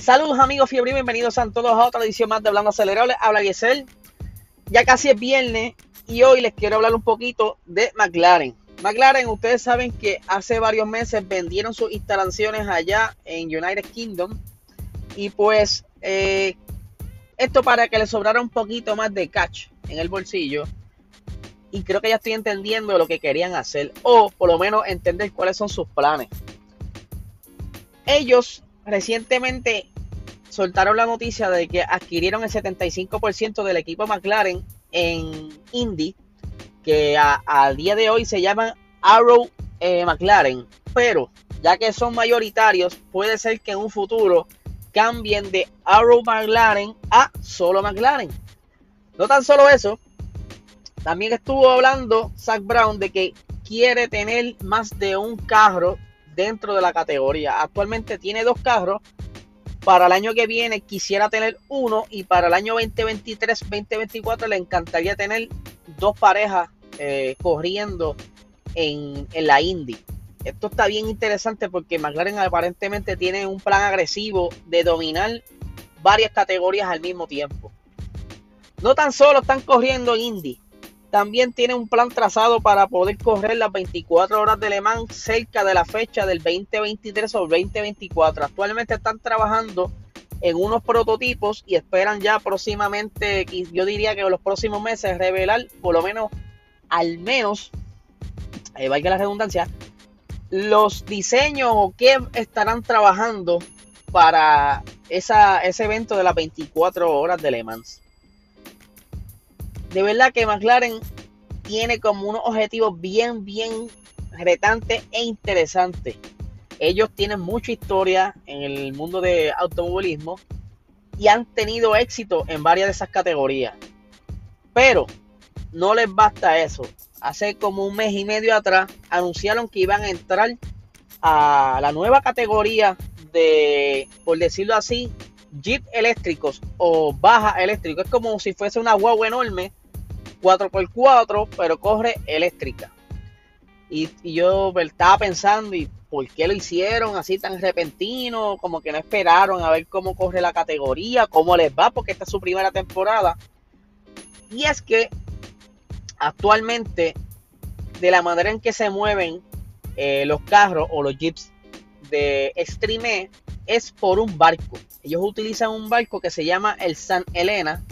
Saludos amigos fiebre y bienvenidos a todos a otra edición más de Hablando Acelerable. Habla Giselle. Ya casi es viernes y hoy les quiero hablar un poquito de McLaren. McLaren, ustedes saben que hace varios meses vendieron sus instalaciones allá en United Kingdom y pues eh, esto para que les sobrara un poquito más de catch en el bolsillo y creo que ya estoy entendiendo lo que querían hacer o por lo menos entender cuáles son sus planes. Ellos recientemente soltaron la noticia de que adquirieron el 75% del equipo McLaren en Indy, que a, día de hoy se llama Arrow eh, McLaren, pero ya que son mayoritarios, puede ser que en un futuro cambien de Arrow McLaren a solo McLaren. No tan solo eso, también estuvo hablando Zach Brown de que quiere tener más de un carro dentro de la categoría. Actualmente tiene dos carros. Para el año que viene quisiera tener uno y para el año 2023-2024 le encantaría tener dos parejas eh, corriendo en, en la Indy. Esto está bien interesante porque McLaren aparentemente tiene un plan agresivo de dominar varias categorías al mismo tiempo. No tan solo están corriendo en Indy, también tiene un plan trazado para poder correr las 24 horas de Le Mans cerca de la fecha del 2023 o 2024. Actualmente están trabajando en unos prototipos y esperan ya próximamente, yo diría que en los próximos meses, revelar por lo menos, al menos, eh, valga la redundancia, los diseños o qué estarán trabajando para esa, ese evento de las 24 horas de Le Mans de verdad que McLaren tiene como unos objetivos bien, bien retantes e interesantes. Ellos tienen mucha historia en el mundo de automovilismo y han tenido éxito en varias de esas categorías. Pero no les basta eso. Hace como un mes y medio atrás anunciaron que iban a entrar a la nueva categoría de, por decirlo así, Jeep eléctricos o baja eléctrico. Es como si fuese una guagua enorme 4x4, pero corre eléctrica. Y, yo estaba pensando, ¿y por qué lo hicieron así tan repentino? Como que no esperaron a ver cómo corre la categoría, cómo les va, porque esta es su primera temporada. Y es que actualmente, de la manera en que se mueven eh, los carros o los jeeps de Extreme, es por un barco. Ellos utilizan un barco que se llama el San Elena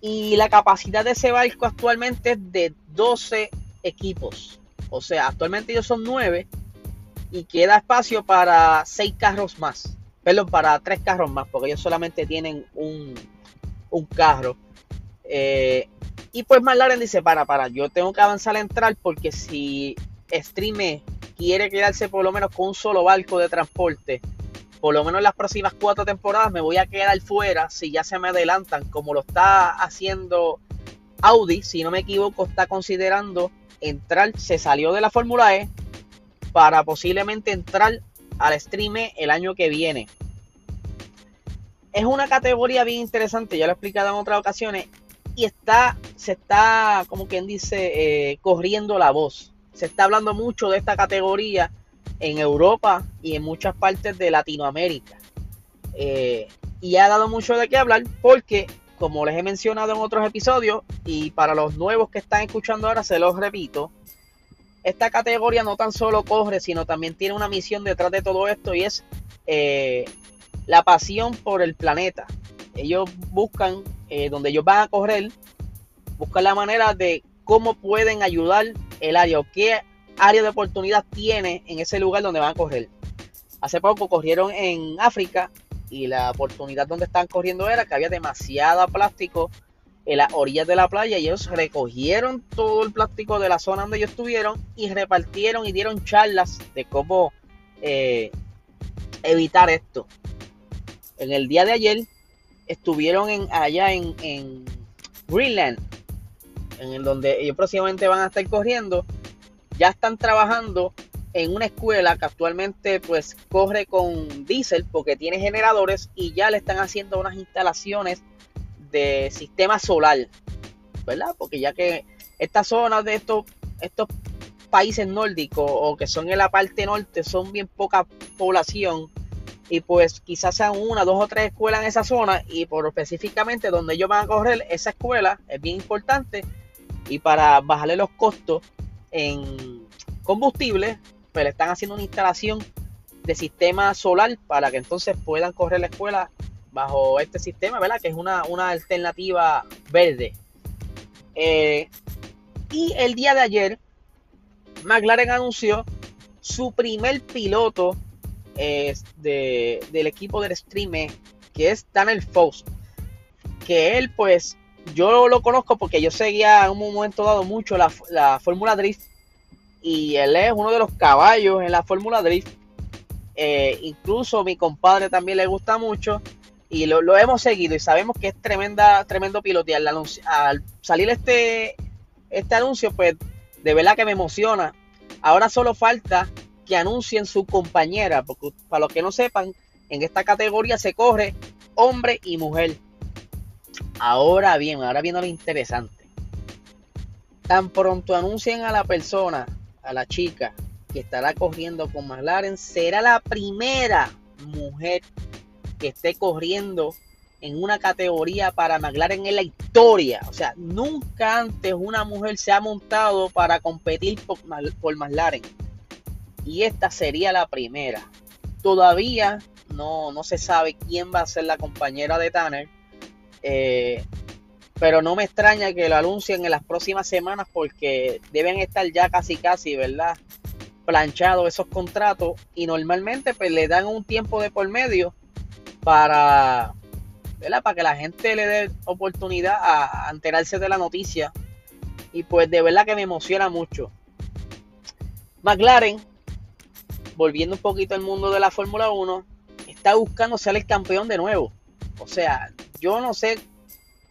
y la capacidad de ese barco actualmente es de 12 equipos. O sea, actualmente ellos son 9 y queda espacio para 6 carros más. Perdón, para 3 carros más, porque ellos solamente tienen un, un carro. Eh, y pues McLaren dice, para, para, yo tengo que avanzar a entrar porque si Streame quiere quedarse por lo menos con un solo barco de transporte, por lo menos en las próximas cuatro temporadas me voy a quedar fuera si ya se me adelantan, como lo está haciendo Audi, si no me equivoco, está considerando entrar, se salió de la Fórmula E para posiblemente entrar al stream el año que viene. Es una categoría bien interesante, ya lo he explicado en otras ocasiones, y está, se está, como quien dice, eh, corriendo la voz. Se está hablando mucho de esta categoría en Europa y en muchas partes de Latinoamérica. Eh, y ha dado mucho de qué hablar porque, como les he mencionado en otros episodios, y para los nuevos que están escuchando ahora se los repito, esta categoría no tan solo corre, sino también tiene una misión detrás de todo esto y es eh, la pasión por el planeta. Ellos buscan, eh, donde ellos van a correr, buscan la manera de cómo pueden ayudar el área o qué área de oportunidad tiene en ese lugar donde van a correr. Hace poco corrieron en África y la oportunidad donde estaban corriendo era que había demasiada plástico en las orillas de la playa y ellos recogieron todo el plástico de la zona donde ellos estuvieron y repartieron y dieron charlas de cómo eh, evitar esto. En el día de ayer estuvieron en, allá en, en Greenland, en el donde ellos próximamente van a estar corriendo ya están trabajando en una escuela que actualmente pues corre con diésel porque tiene generadores y ya le están haciendo unas instalaciones de sistema solar, ¿verdad? Porque ya que estas zonas de estos, estos países nórdicos o que son en la parte norte son bien poca población y pues quizás sean una, dos o tres escuelas en esa zona y por específicamente donde ellos van a correr esa escuela es bien importante y para bajarle los costos en combustible pues le están haciendo una instalación de sistema solar para que entonces puedan correr la escuela bajo este sistema, ¿verdad? Que es una, alternativa verde. Eh, y el día de ayer, McLaren anunció su primer piloto del equipo del Stream, que es Daniel Faust. Que él, pues, yo lo conozco porque yo seguía en un momento dado mucho la, la Fórmula Drift. Y él es uno de los caballos en la Fórmula Drift. Eh, incluso mi compadre también le gusta mucho. Y lo, hemos seguido y sabemos que es tremenda, tremendo piloto. Y al, al salir este, este anuncio, pues de verdad que me emociona. Ahora solo falta que anuncien su compañera, porque para los que no sepan, en esta categoría se corre hombre y mujer. Ahora bien, ahora viene lo interesante. Tan pronto anuncien a la persona, a la chica que estará corriendo con McLaren, será la primera mujer que esté corriendo en una categoría para McLaren en la historia. O sea, nunca antes una mujer se ha montado para competir por, McLaren y esta sería la primera. Todavía no, no se sabe quién va a ser la compañera de Tanner, eh, pero no me extraña que lo anuncien en las próximas semanas porque deben estar ya casi casi, ¿verdad? Planchados esos contratos y normalmente pues le dan un tiempo de por medio para, ¿verdad? Para que la gente le dé oportunidad a enterarse de la noticia y pues de verdad que me emociona mucho. McLaren volviendo un poquito al mundo de la Fórmula 1, está buscando ser el campeón de nuevo. O sea, yo no sé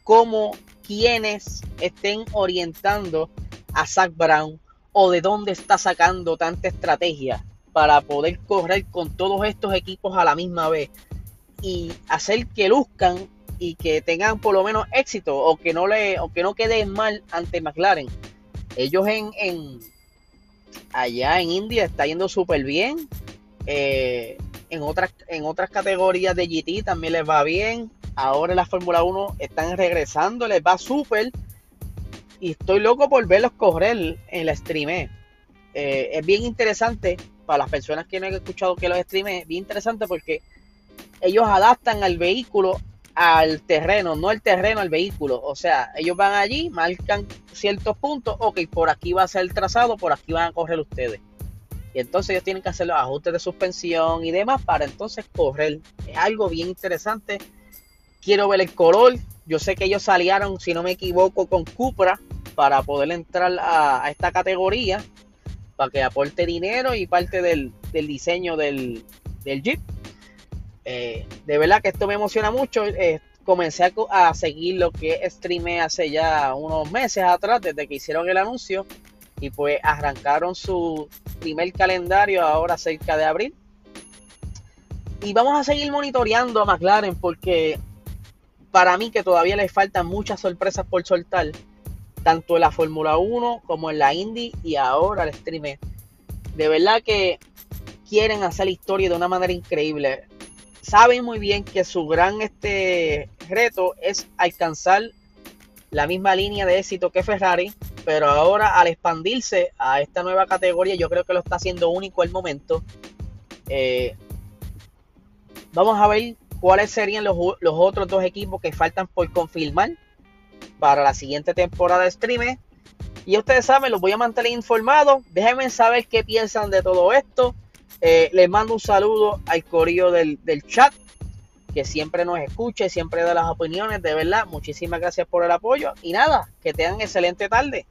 cómo quienes estén orientando a Zach Brown o de dónde está sacando tanta estrategia para poder correr con todos estos equipos a la misma vez y hacer que luzcan y que tengan por lo menos éxito o que no le o que no queden mal ante McLaren. Ellos en, en, allá en India está yendo súper bien. Eh, en, otras, en otras categorías de GT también les va bien. Ahora en la Fórmula 1 están regresando, les va súper. Y estoy loco por verlos correr en la streamé. Eh, es bien interesante para las personas que no han escuchado que los streamé. Bien interesante porque ellos adaptan al vehículo al terreno, no el terreno al vehículo. O sea, ellos van allí, marcan ciertos puntos, ok, por aquí va a ser el trazado, por aquí van a correr ustedes. Y entonces ellos tienen que hacer los ajustes de suspensión y demás para entonces correr. Es algo bien interesante. Quiero ver el color. Yo sé que ellos salieron, si no me equivoco, con Cupra para poder entrar a, esta categoría, para que aporte dinero y parte del, diseño del, Jeep. Eh, de verdad que esto me emociona mucho. Eh, comencé a, seguir lo que streamé hace ya unos meses atrás, desde que hicieron el anuncio. Y pues arrancaron su primer calendario ahora cerca de abril. Y vamos a seguir monitoreando a McLaren porque para mí que todavía le faltan muchas sorpresas por soltar. Tanto en la Fórmula 1 como en la Indy y ahora el streamé. De verdad que quieren hacer historia de una manera increíble saben muy bien que su gran este, reto es alcanzar la misma línea de éxito que Ferrari, pero ahora al expandirse a esta nueva categoría, yo creo que lo está haciendo único el momento. Eh, vamos a ver cuáles serían los, otros dos equipos que faltan por confirmar para la siguiente temporada de Streamer. Y ustedes saben, los voy a mantener informados. Déjenme saber qué piensan de todo esto. Eh, les mando un saludo al corillo del chat, que siempre nos escucha y siempre da las opiniones. De verdad, muchísimas gracias por el apoyo. Y nada, que tengan excelente tarde.